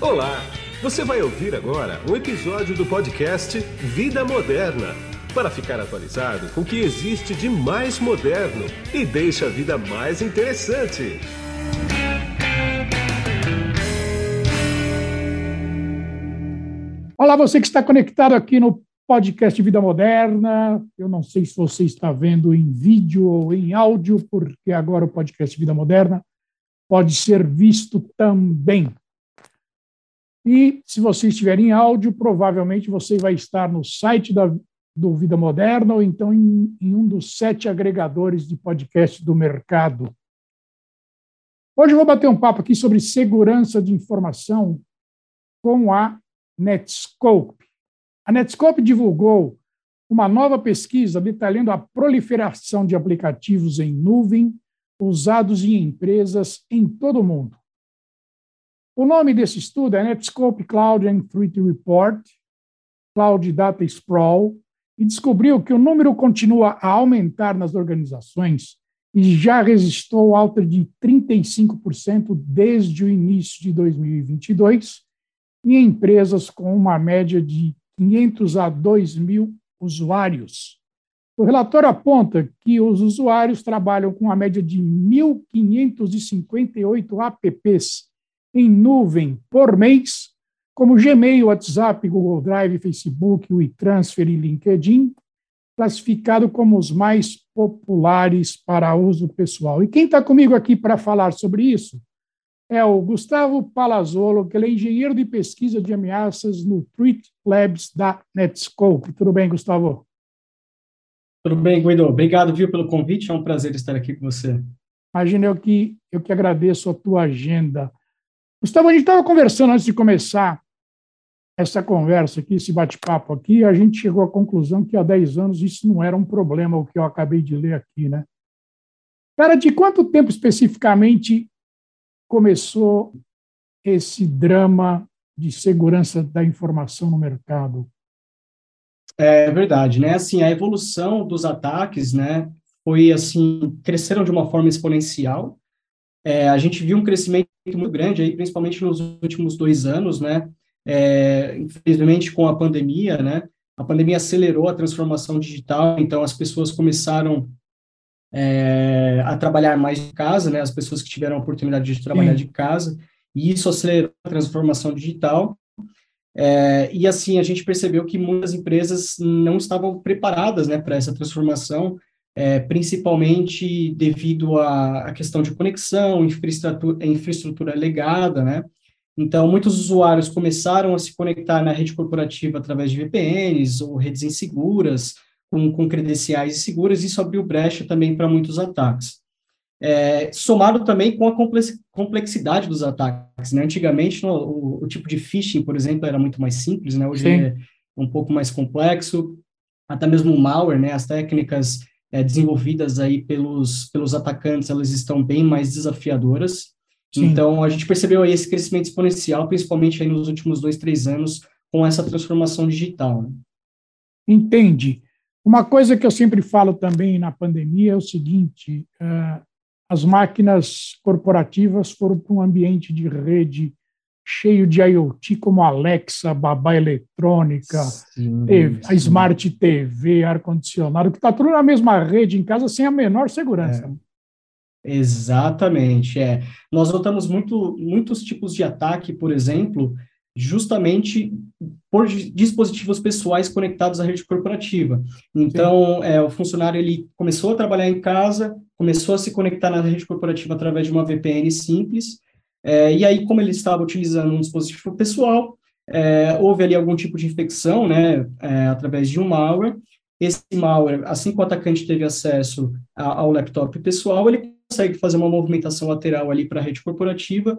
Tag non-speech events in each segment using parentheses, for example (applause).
Olá! Você vai ouvir agora um episódio do podcast Vida Moderna para ficar atualizado com o que existe de mais moderno e deixa a vida mais interessante. Olá, você que está conectado aqui no podcast Vida Moderna. Eu não sei se você está vendo em vídeo ou em áudio, porque agora o podcast Vida Moderna pode ser visto também. E se você estiver em áudio, provavelmente você vai estar no site da, do Vida Moderna ou então em, em um dos sete agregadores de podcast do mercado. Hoje eu vou bater um papo aqui sobre segurança de informação com a Netscope. A Netscope divulgou uma nova pesquisa detalhando a proliferação de aplicativos em nuvem usados em empresas em todo o mundo. O nome desse estudo é Netscope Cloud and Threat Report, Cloud Data Sprawl, e descobriu que o número continua a aumentar nas organizações e já registrou alta de 35% desde o início de 2022 em empresas com uma média de 500 a 2 mil usuários. O relatório aponta que os usuários trabalham com a média de 1.558 apps em nuvem por mês, como Gmail, WhatsApp, Google Drive, Facebook, WeTransfer e LinkedIn, classificado como os mais populares para uso pessoal. E quem está comigo aqui para falar sobre isso é o Gustavo Palazzolo, que ele é engenheiro de pesquisa de ameaças no Threat Labs da Netscope. Tudo bem, Gustavo? Tudo bem, Guido. Obrigado, viu, pelo convite. É um prazer estar aqui com você. Imagina eu que, eu que agradeço a tua agenda. Gustavo, a gente estava conversando antes de começar essa conversa aqui, esse bate-papo aqui, a gente chegou à conclusão que há 10 anos isso não era um problema, o que eu acabei de ler aqui, né? Cara, de quanto tempo especificamente começou esse drama de segurança da informação no mercado? É verdade, né? Assim, a evolução dos ataques, né, foi assim, cresceram de uma forma exponencial. É, a gente viu um crescimento muito grande aí, principalmente nos últimos dois anos, né? É, infelizmente, com a pandemia, né? A pandemia acelerou a transformação digital, então as pessoas começaram é, a trabalhar mais de casa, né? As pessoas que tiveram a oportunidade de trabalhar Sim. de casa, e isso acelerou a transformação digital. É, e assim a gente percebeu que muitas empresas não estavam preparadas, né, para essa transformação é, principalmente devido à, à, questão de conexão, infraestrutura, infraestrutura legada, né? Então, muitos usuários começaram a se conectar na rede corporativa através de VPNs ou redes inseguras, com, com credenciais inseguras, e isso abriu brecha também para muitos ataques. É, somado também com a complexidade dos ataques. Né? Antigamente, no, o, o, tipo de phishing, por exemplo, era muito mais simples, né? hoje Sim. é um pouco mais complexo. Até mesmo o malware, né? as técnicas é, desenvolvidas aí pelos, pelos atacantes, elas estão bem mais desafiadoras. Sim. Então, a gente percebeu aí esse crescimento exponencial, principalmente aí nos últimos dois, três anos, com essa transformação digital. Né? Entende. Uma coisa que eu sempre falo também na pandemia é o seguinte: uh, as máquinas corporativas foram para um ambiente de rede cheio de IoT, como Alexa, babá eletrônica, sim, TV, sim. a Smart TV, ar-condicionado, que está tudo na mesma rede em casa sem a menor segurança. É. Exatamente, é. Nós notamos muito, muitos tipos de ataque, por exemplo, justamente por dispositivos pessoais conectados à rede corporativa. Então, é, o funcionário ele começou a trabalhar em casa, começou a se conectar na rede corporativa através de uma VPN simples, é, e aí, como ele estava utilizando um dispositivo pessoal, é, houve ali algum tipo de infecção, né, é, através de um malware. Esse malware, assim que o atacante teve acesso a, ao laptop pessoal, ele consegue fazer uma movimentação lateral ali para a rede corporativa,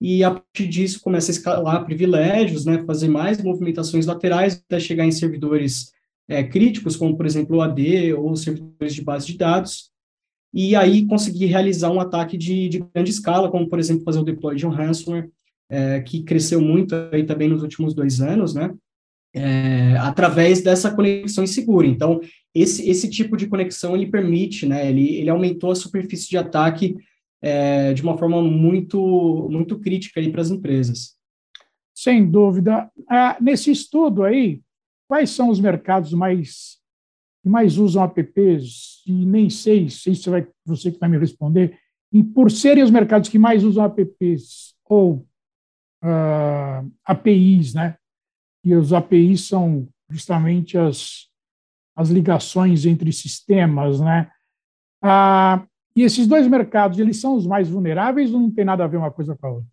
e a partir disso começa a escalar privilégios, né, fazer mais movimentações laterais até chegar em servidores é, críticos, como, por exemplo, o AD ou servidores de base de dados, e aí conseguir realizar um ataque de, de grande escala, como, por exemplo, fazer o deploy de um ransomware, é, que cresceu muito aí também nos últimos dois anos, né, é, através dessa conexão insegura. Então, esse, esse tipo de conexão, ele permite, né, ele, ele aumentou a superfície de ataque é, de uma forma muito, muito crítica aí para as empresas. Sem dúvida. Ah, nesse estudo aí, quais são os mercados mais que mais usam apps? E nem sei, se vai, você que vai me responder. E por serem os mercados que mais usam apps ou uh, APIs, né? E os APIs são justamente as, as ligações entre sistemas, né? Ah, e esses dois mercados, eles são os mais vulneráveis ou não tem nada a ver uma coisa com a outra?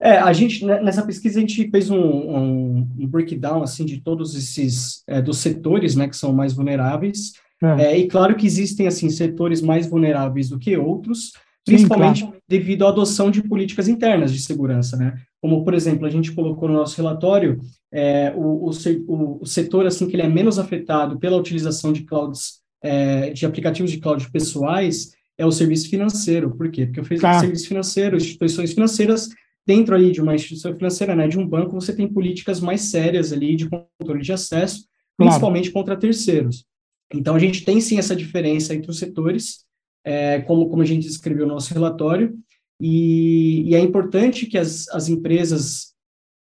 É, a gente, né, nessa pesquisa, a gente fez um, um, um breakdown, assim, de todos esses, é, dos setores, né, que são mais vulneráveis, é. É, e claro que existem, assim, setores mais vulneráveis do que outros, principalmente Sim, claro. devido à adoção de políticas internas de segurança, né, como, por exemplo, a gente colocou no nosso relatório, é, o, o, o, setor, assim, que ele é menos afetado pela utilização de clouds, é, de aplicativos de cloud pessoais, é o serviço financeiro. Por quê? Porque o tá. serviço financeiro, instituições financeiras, dentro ali de uma instituição financeira, né, de um banco, você tem políticas mais sérias ali de controle de acesso, principalmente claro. contra terceiros. Então, a gente tem sim essa diferença entre os setores, é, como, como a gente escreveu no nosso relatório, e, e é importante que as, as empresas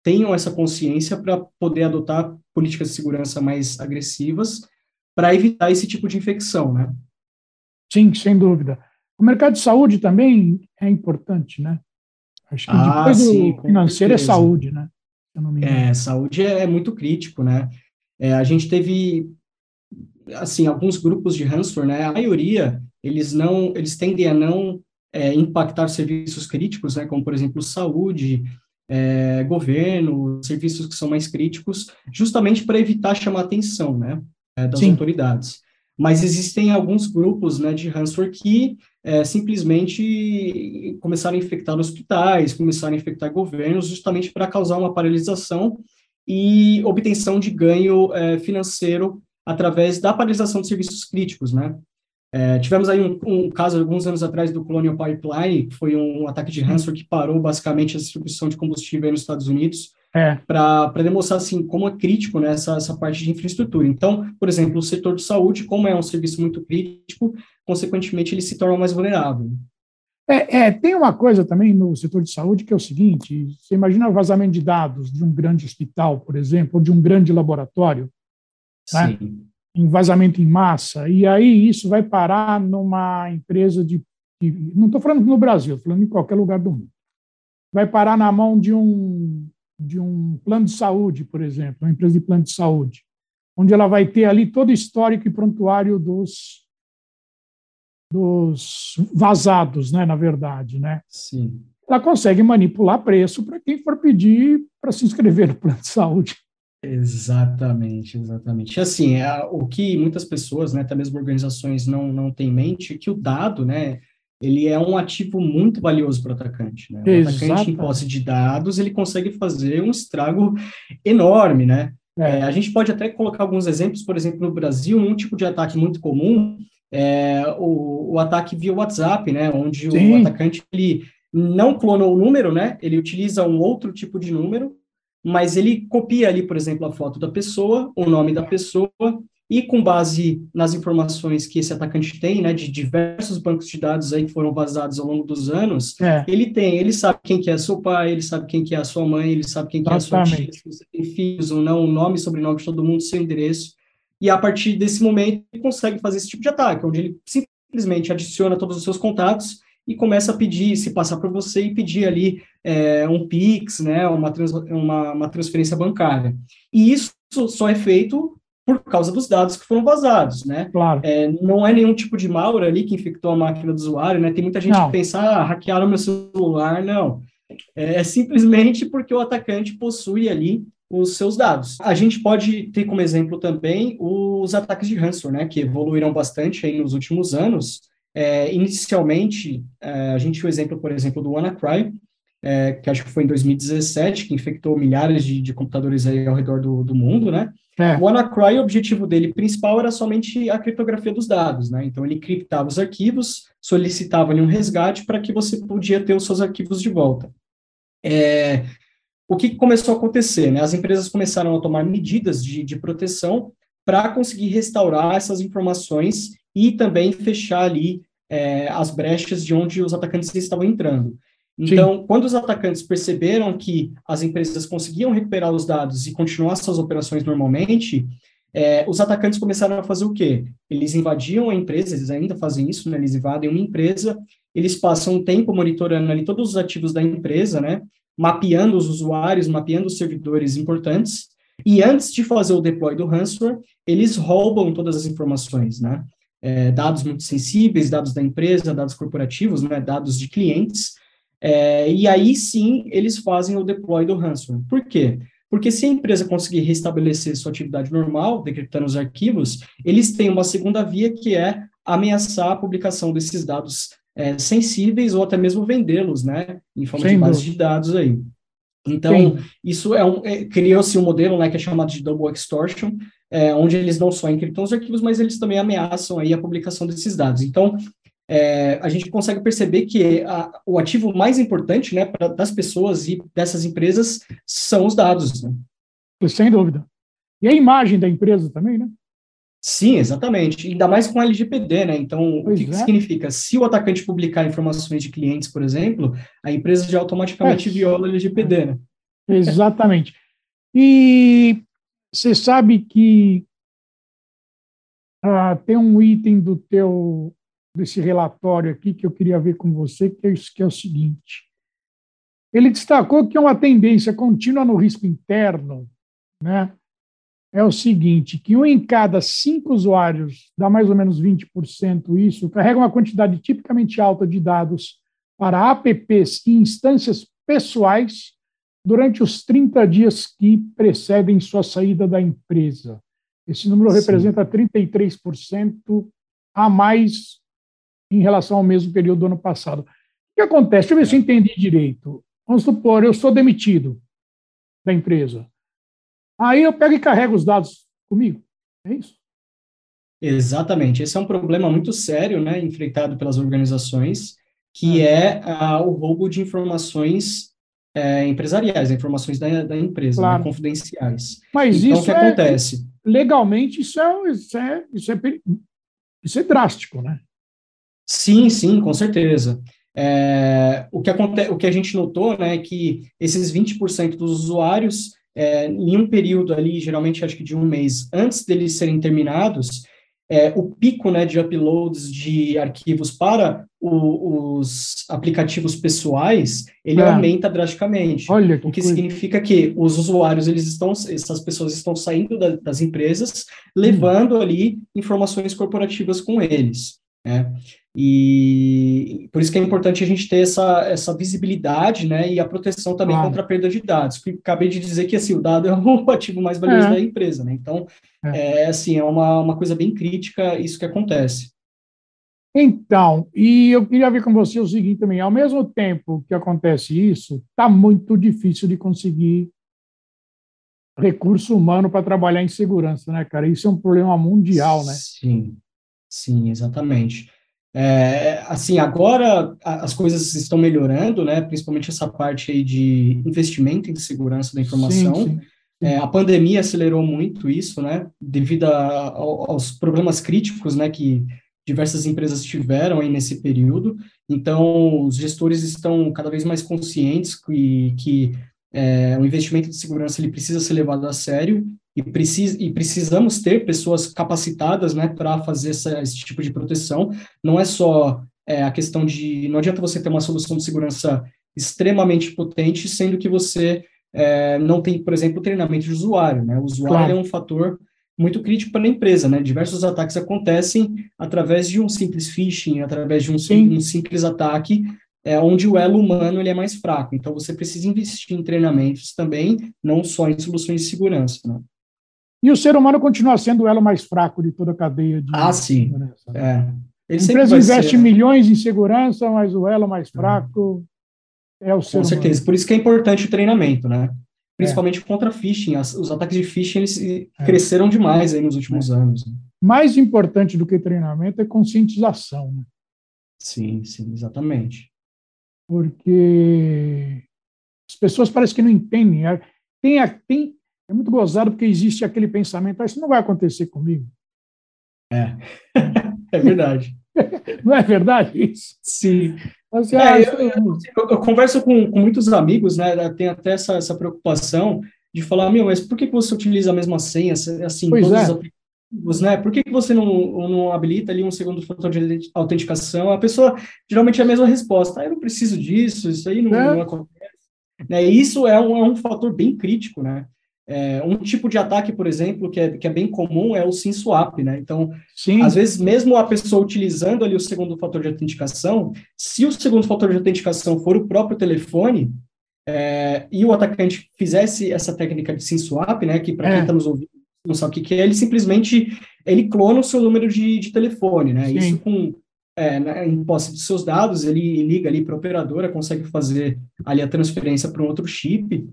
tenham essa consciência para poder adotar políticas de segurança mais agressivas para evitar esse tipo de infecção, né? Sim, sem dúvida. O mercado de saúde também é importante, né? Acho que ah, depois sim, do financeiro é saúde, né? É, saúde é, muito crítico, né? É, a gente teve, assim, alguns grupos de ransomware, né? A maioria, eles não, eles tendem a não é, impactar serviços críticos, né? Como, por exemplo, saúde, é, governo, serviços que são mais críticos, justamente para evitar chamar atenção, né? É, das sim. autoridades. Mas existem alguns grupos né, de ransomware que é, simplesmente começaram a infectar hospitais, começaram a infectar governos, justamente para causar uma paralisação e obtenção de ganho é, financeiro através da paralisação de serviços críticos, né? É, tivemos aí um, um, caso alguns anos atrás do Colonial Pipeline, que foi um ataque de ransomware que parou basicamente a distribuição de combustível nos Estados Unidos, é. para demonstrar assim como é crítico né, essa, essa parte de infraestrutura. Então, por exemplo, o setor de saúde, como é um serviço muito crítico, consequentemente ele se torna mais vulnerável. É, é, tem uma coisa também no setor de saúde que é o seguinte: você imagina o vazamento de dados de um grande hospital, por exemplo, ou de um grande laboratório, né? em vazamento em massa, e aí isso vai parar numa empresa de. de não estou falando no Brasil, estou falando em qualquer lugar do mundo. Vai parar na mão de um de um plano de saúde, por exemplo, uma empresa de plano de saúde, onde ela vai ter ali todo o histórico e prontuário dos, dos vazados, né, na verdade, né? Sim. Ela consegue manipular preço para quem for pedir para se inscrever no plano de saúde. Exatamente, exatamente. Assim, é, o que muitas pessoas, né, até mesmo organizações, não, não têm em mente é que o dado, né, ele é um ativo muito valioso para o atacante. Né? O Exato. atacante em posse de dados, ele consegue fazer um estrago enorme, né? É. É, a gente pode até colocar alguns exemplos, por exemplo, no Brasil, um tipo de ataque muito comum é o, o ataque via WhatsApp, né? Onde Sim. o atacante ele não clonou o número, né? Ele utiliza um outro tipo de número, mas ele copia ali, por exemplo, a foto da pessoa, o nome da pessoa e com base nas informações que esse atacante tem, né, de diversos bancos de dados aí que foram vazados ao longo dos anos, é. ele tem, ele sabe quem que é seu pai, ele sabe quem que é a sua mãe, ele sabe quem que é a sua tia, se você tem filhos ou não, o nome, sobrenome de todo mundo, seu endereço, e a partir desse momento ele consegue fazer esse tipo de ataque, onde ele simplesmente adiciona todos os seus contatos e começa a pedir, se passar para você e pedir ali é, um Pix, né, uma, trans, uma, uma transferência bancária. E isso só é feito por causa dos dados que foram vazados, né? Claro. É, não é nenhum tipo de malware ali que infectou a máquina do usuário, né? Tem muita gente não. que pensa, ah, hackearam meu celular, não. É, é simplesmente porque o atacante possui ali os seus dados. A gente pode ter como exemplo também os ataques de ransomware, né? Que evoluíram bastante aí nos últimos anos. É, inicialmente, é, a gente tinha o exemplo, por exemplo, do WannaCry, é, que acho que foi em 2017, que infectou milhares de, de computadores aí ao redor do, do mundo, né? É. O WannaCry, o objetivo dele principal era somente a criptografia dos dados, né? Então ele criptava os arquivos, solicitava um resgate para que você podia ter os seus arquivos de volta. É, o que começou a acontecer? Né? As empresas começaram a tomar medidas de, de proteção para conseguir restaurar essas informações e também fechar ali é, as brechas de onde os atacantes estavam entrando. Então, Sim. quando os atacantes perceberam que as empresas conseguiam recuperar os dados e continuar suas operações normalmente, é, os atacantes começaram a fazer o quê? Eles invadiam a empresa, eles ainda fazem isso, né? Eles invadem uma empresa, eles passam um tempo monitorando ali todos os ativos da empresa, né? Mapeando os usuários, mapeando os servidores importantes, e antes de fazer o deploy do ransomware, eles roubam todas as informações, né? É, dados muito sensíveis, dados da empresa, dados corporativos, né? Dados de clientes, é, e aí sim eles fazem o deploy do ransomware. Por quê? Porque se a empresa conseguir restabelecer sua atividade normal, decretando os arquivos, eles têm uma segunda via que é ameaçar a publicação desses dados é, sensíveis ou até mesmo vendê-los, né, em forma Sem de base de dados aí. Então, Sim. isso é um, é, criou-se um modelo, né, que é chamado de double extortion, é, onde eles não só encriptam os arquivos, mas eles também ameaçam aí a publicação desses dados. Então, é, a gente consegue perceber que a, o ativo mais importante né, pra, das pessoas e dessas empresas são os dados. Né? Sem dúvida. E a imagem da empresa também, né? Sim, exatamente. Ainda mais com LGPD, né? Então, pois o que, é. que, significa? Se o atacante publicar informações de clientes, por exemplo, a empresa já automaticamente é. viola a LGPD, né? Exatamente. E você sabe que ah, tem um item do teu desse relatório aqui que eu queria ver com você, que é, isso, que é o seguinte. Ele destacou que uma tendência contínua no risco interno né, é o seguinte, que um em cada cinco usuários, dá mais ou menos 20% isso, carrega uma quantidade tipicamente alta de dados para apps e instâncias pessoais durante os 30 dias que precedem sua saída da empresa. Esse número Sim. representa 33% a mais em relação ao mesmo período do ano passado. O que acontece? Deixa eu ver se eu entendi direito. Vamos supor, eu sou demitido da empresa. Aí eu pego e carrego os dados comigo. É isso? Exatamente. Esse é um problema muito sério, né, enfrentado pelas organizações, que ah. é ah, o roubo de informações é, empresariais, informações da, da empresa, né, claro. né, confidenciais. Mas então, isso o que é, acontece? Legalmente, isso é, isso é, isso é, isso é drástico, né? Sim, sim, com certeza. É, o, que acontece, o que a gente notou né, é que esses 20% dos usuários, é, em um período ali, geralmente acho que de um mês, antes deles serem terminados, é, o pico né, de uploads de arquivos para o, os aplicativos pessoais, ele é. aumenta drasticamente. Olha que o que coisa. significa que os usuários, eles estão, essas pessoas estão saindo da, das empresas, levando hum. ali informações corporativas com eles. Né? E por isso que é importante a gente ter essa, essa visibilidade, né, e a proteção também contra a perda de dados. Porque acabei de dizer que assim, o dado é o (laughs) ativo mais valioso é. da empresa, né? Então, é. é, assim, é uma, uma coisa bem crítica isso que acontece. Então, e eu queria ver com você o seguinte também, ao mesmo tempo que acontece isso, está muito difícil de conseguir recurso humano para trabalhar em segurança, né, cara? Isso é um problema mundial, né? Sim, sim, exatamente. É, assim, agora as coisas estão melhorando, né? Principalmente essa parte aí de investimento em segurança da informação. Sim, sim. É, a pandemia acelerou muito isso, né? Devido a, aos problemas críticos, né? Que diversas empresas tiveram aí nesse período. Então, os gestores estão cada vez mais conscientes que, que é, o investimento de segurança ele precisa ser levado a sério e, precis, e precisamos ter pessoas capacitadas né, para fazer essa, esse tipo de proteção. Não é só é, a questão de. Não adianta você ter uma solução de segurança extremamente potente, sendo que você é, não tem, por exemplo, treinamento de usuário. Né? O usuário claro. é um fator muito crítico para a empresa. Né? Diversos ataques acontecem através de um simples phishing, através de um, um simples ataque é, onde o elo humano ele é mais fraco. Então, você precisa investir em treinamentos também, não só em soluções de segurança. Né? E o ser humano continua sendo o elo mais fraco de toda a cadeia de Ah, sim. É. a empresa investe ser, né? milhões em segurança, mas o elo mais fraco é, é o ser Com certeza. Humano. Por isso que é importante o treinamento, né? Principalmente é. contra phishing. As, os ataques de phishing eles é. cresceram demais aí nos últimos é. anos. Né? Mais importante do que treinamento é conscientização, né? Sim, sim, exatamente. Porque as pessoas parecem que não entendem. Tem, tem, é muito gozado porque existe aquele pensamento, ah, isso não vai acontecer comigo. É, (laughs) é verdade. (laughs) não é verdade isso? Sim. É, eu, eu, eu, converso com, com, muitos amigos, né? Tem até essa, essa preocupação de falar, meu, mas por que, que você utiliza a mesma senha, assim, pois todos é. os aplicativos, né? Por que, que você não, não habilita ali um segundo fator de autenticação? A pessoa geralmente é a mesma resposta. Ah, eu não preciso disso, isso aí não, é. não acontece. Né? Isso é um, é um fator bem crítico, né? É, um tipo de ataque, por exemplo, que é, que é bem comum é o SIM swap, né? Então, Sim. às vezes, mesmo a pessoa utilizando ali o segundo fator de autenticação, se o segundo fator de autenticação for o próprio telefone, é, e o atacante fizesse essa técnica de SIM swap, né? Que para é. quem está nos ouvindo não sabe o que, que, é, ele simplesmente ele clona o seu número de, de telefone, né? Sim. Isso com é, né, em posse de seus dados, ele liga ali para a operadora, consegue fazer ali a transferência para um outro chip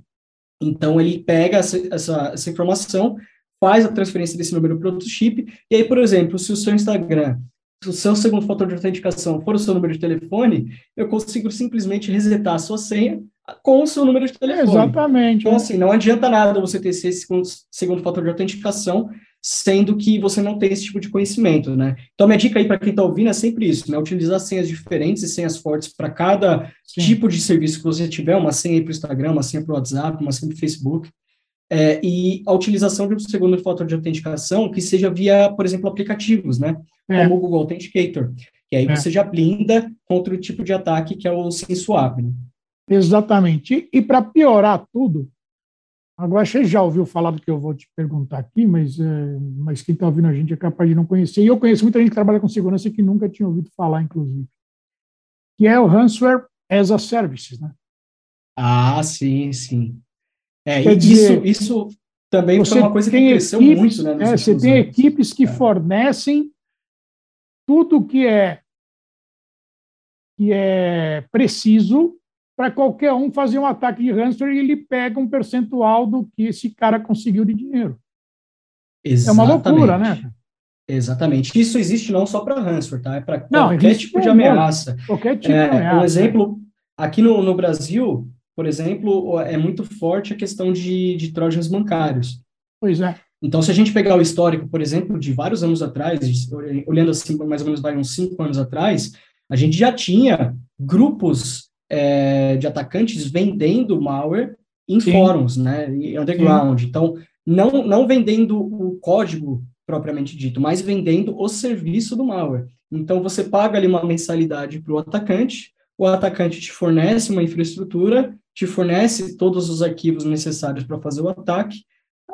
então, ele pega essa, essa, essa informação, faz a transferência desse número para outro chip, e aí, por exemplo, se o seu Instagram, se o seu segundo fator de autenticação for o seu número de telefone, eu consigo simplesmente resetar a sua senha com o seu número de telefone. Exatamente. Então, assim, não adianta nada você ter esse segundo, segundo fator de autenticação sendo que você não tem esse tipo de conhecimento, né? Então, minha dica aí para quem está ouvindo é sempre isso, né? Utilizar senhas diferentes e senhas fortes para cada Sim. tipo de serviço que você tiver, uma senha para o Instagram, uma senha para o WhatsApp, uma senha para o Facebook, é, e a utilização de um segundo fator de autenticação que seja via, por exemplo, aplicativos, né? É. Como o Google Authenticator, que aí é. você já blinda contra o tipo de ataque que é o SimSwap, né? Exatamente. E, e para piorar tudo, Agora, você já ouviu falar do que eu vou te perguntar aqui, mas, é, mas quem está ouvindo a gente é capaz de não conhecer. E eu conheço muita gente que trabalha com segurança que nunca tinha ouvido falar, inclusive. Que é o Ransomware as a Service, né? Ah, sim, sim. É, Quer dizer, isso, isso também foi uma coisa que cresceu equipes, muito, né? É, você tem anos. equipes que é. fornecem tudo que é que é preciso para qualquer um fazer um ataque de ransomware e ele pega um percentual do que esse cara conseguiu de dinheiro. Exatamente. É uma loucura, né? Exatamente. Isso existe não só para ransomware, tá? É para qualquer tipo de ameaça. Qualquer tipo é, de ameaça. Um exemplo, aqui no, no Brasil, por exemplo, é muito forte a questão de, de trojans bancários. Pois é. Então, se a gente pegar o histórico, por exemplo, de vários anos atrás, olhando assim, mais ou menos vai uns cinco anos atrás, a gente já tinha grupos é, de atacantes vendendo malware em Sim. fóruns, né, underground. Sim. Então, não, não vendendo o código propriamente dito, mas vendendo o serviço do malware. Então, você paga ali uma mensalidade para o atacante, o atacante te fornece uma infraestrutura, te fornece todos os arquivos necessários para fazer o ataque,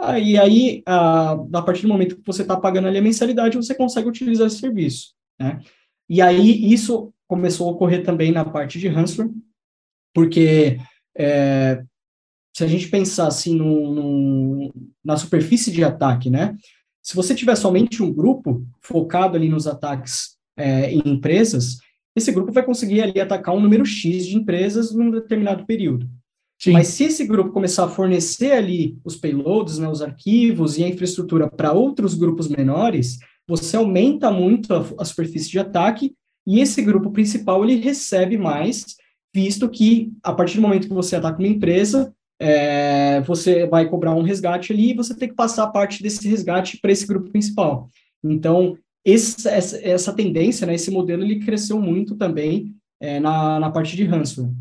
ah, e aí, a, a partir do momento que você está pagando ali a mensalidade, você consegue utilizar esse serviço, né? E aí, isso começou a ocorrer também na parte de ransomware, porque é, se a gente pensar assim no, no, na superfície de ataque, né? Se você tiver somente um grupo focado ali nos ataques é, em empresas, esse grupo vai conseguir ali atacar um número X de empresas num determinado período. Sim. Mas se esse grupo começar a fornecer ali os payloads, né, os arquivos e a infraestrutura para outros grupos menores, você aumenta muito a, a superfície de ataque e esse grupo principal ele recebe mais visto que a partir do momento que você ataca uma empresa, é, você vai cobrar um resgate ali e você tem que passar parte desse resgate para esse grupo principal. Então, esse, essa, essa, tendência, né, esse modelo, ele cresceu muito também é, na, na parte de ransomware.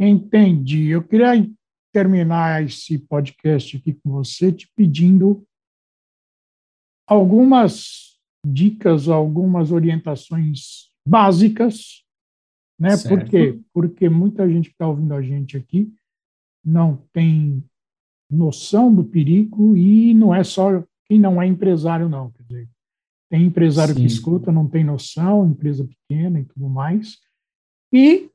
Entendi. Eu queria terminar esse podcast aqui com você te pedindo algumas dicas, algumas orientações básicas né? Por quê? Porque muita gente que está ouvindo a gente aqui não tem noção do perigo e não é só quem não é empresário, não. Quer dizer, tem empresário Sim. que escuta, não tem noção, empresa pequena e tudo mais. E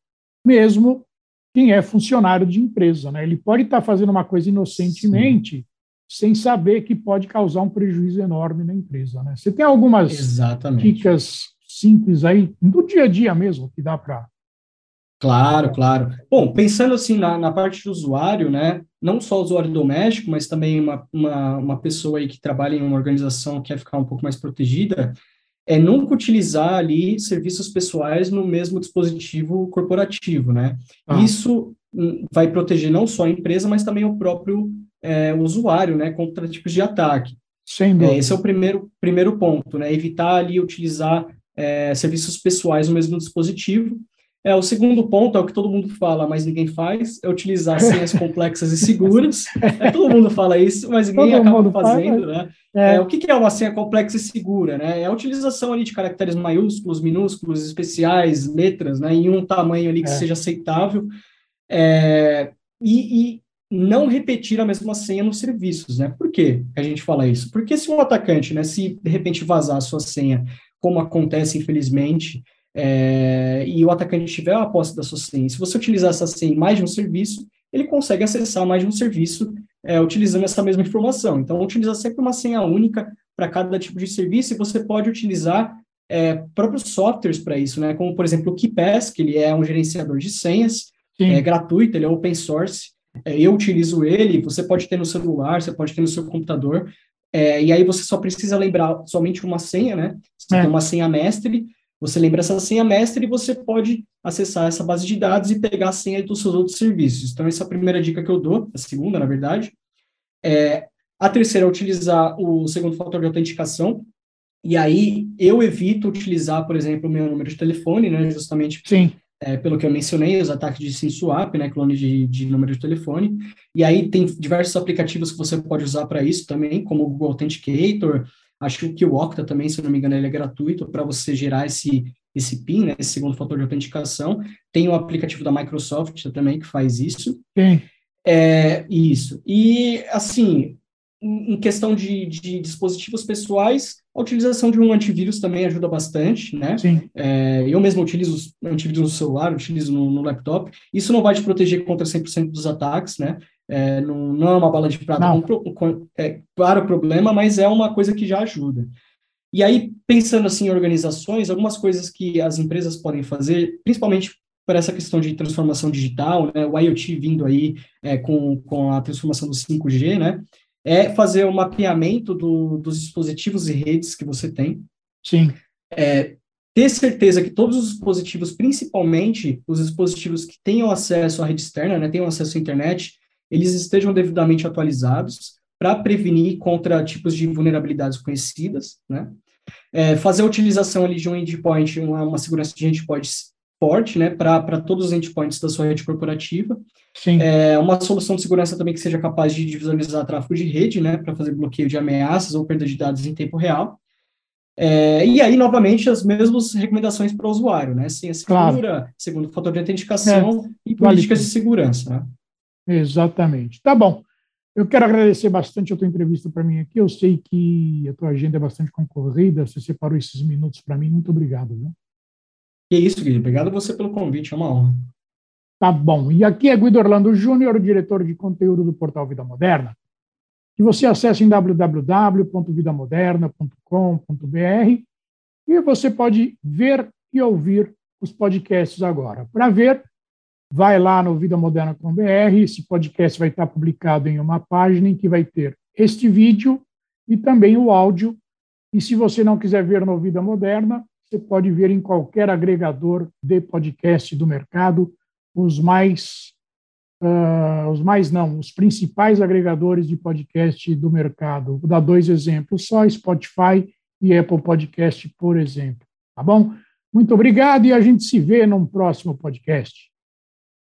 mesmo quem é funcionário de empresa, né? Ele pode estar tá fazendo uma coisa inocentemente, Sim. sem saber que pode causar um prejuízo enorme na empresa, né? Você tem algumas Exatamente. dicas simples aí, do dia a dia mesmo, que dá para Claro, claro. Bom, pensando assim na, na parte do usuário, né, não só o usuário doméstico, mas também uma, uma, uma pessoa aí que trabalha em uma organização que quer ficar um pouco mais protegida, é nunca utilizar ali serviços pessoais no mesmo dispositivo corporativo, né? Ah. Isso hum, vai proteger não só a empresa, mas também o próprio é, usuário, né, contra tipos de ataque. Sem É, esse é o primeiro, primeiro ponto, né? Evitar ali utilizar é, serviços pessoais no mesmo dispositivo. É, o segundo ponto é o que todo mundo fala, mas ninguém faz, é utilizar (laughs) senhas complexas e seguras. É, todo mundo fala isso, mas ninguém todo acaba fazendo, faz, né? É. É, o que, que é uma senha complexa e segura, né? É a utilização ali de caracteres maiúsculos, minúsculos, especiais, letras, né? Em um tamanho ali que é. seja aceitável. É, e, e, não repetir a mesma senha nos serviços, né? Por que a gente fala isso? Porque se um atacante, né, se de repente vazar a sua senha, como acontece infelizmente, é, e o atacante tiver a posse da sua senha, se você utilizar essa senha em mais de um serviço, ele consegue acessar mais de um serviço é, utilizando essa mesma informação. Então, utiliza sempre uma senha única para cada tipo de serviço e você pode utilizar é, próprios softwares para isso, né? Como, por exemplo, o KeePass, que ele é um gerenciador de senhas, Sim. é gratuito, ele é open source, é, eu utilizo ele, você pode ter no celular, você pode ter no seu computador, é, e aí você só precisa lembrar somente uma senha, né? Você é. tem uma senha mestre, você lembra essa senha mestre e você pode acessar essa base de dados e pegar a senha dos seus outros serviços. Então, essa é a primeira dica que eu dou, a segunda, na verdade. É, a terceira é utilizar o segundo fator de autenticação. E aí, eu evito utilizar, por exemplo, o meu número de telefone, né? Justamente Sim. É, pelo que eu mencionei, os ataques de SIM swap, né? Clone de, de número de telefone. E aí, tem diversos aplicativos que você pode usar para isso também, como o Google Authenticator, Acho que o Okta também, se não me engano, ele é gratuito para você gerar esse, esse PIN, né, esse segundo fator de autenticação. Tem o aplicativo da Microsoft também que faz isso. Sim. É, isso. E, assim, em questão de, de, dispositivos pessoais, a utilização de um antivírus também ajuda bastante, né? Sim. É, eu mesmo utilizo antivírus no celular, utilizo no, no laptop. Isso não vai te proteger contra 100% dos ataques, né? É, não, não, é uma bala de prata com, com, é, claro problema, mas é uma coisa que já ajuda. E aí, pensando assim em organizações, algumas coisas que as empresas podem fazer, principalmente para essa questão de transformação digital, né, o IoT vindo aí é, com, com a transformação do 5G, né, é fazer o um mapeamento do, dos dispositivos e redes que você tem. Sim. É, ter certeza que todos os dispositivos, principalmente os dispositivos que tenham acesso à rede externa, né, tenham acesso à internet, eles estejam devidamente atualizados para prevenir contra tipos de vulnerabilidades conhecidas, né? É, fazer a utilização ali de um endpoint, uma, uma segurança de endpoint forte, né, para todos os endpoints da sua rede corporativa. Sim. É, uma solução de segurança também que seja capaz de visualizar tráfego de rede, né, para fazer bloqueio de ameaças ou perda de dados em tempo real. É, e aí, novamente, as mesmas recomendações para o usuário, né, senha segura, claro. segundo fator de autenticação é, e políticas de segurança. Né? Exatamente. Tá bom. Eu quero agradecer bastante a tua entrevista para mim aqui. Eu sei que a tua agenda é bastante concorrida. Você separou esses minutos para mim. Muito obrigado. Viu? Que isso, Guilherme. Obrigado a você pelo convite. É uma honra. Tá bom. E aqui é Guido Orlando Júnior, diretor de conteúdo do portal Vida Moderna, que você acessa em www.vidamoderna.com.br e você pode ver e ouvir os podcasts agora. Para ver, vai lá no Vida Moderna com BR, esse podcast vai estar publicado em uma página em que vai ter este vídeo e também o áudio. E se você não quiser ver no Vida Moderna, você pode ver em qualquer agregador de podcast do mercado, os mais uh, os mais não, os principais agregadores de podcast do mercado. Vou dar dois exemplos só, Spotify e Apple Podcast, por exemplo. Tá bom? Muito obrigado e a gente se vê num próximo podcast.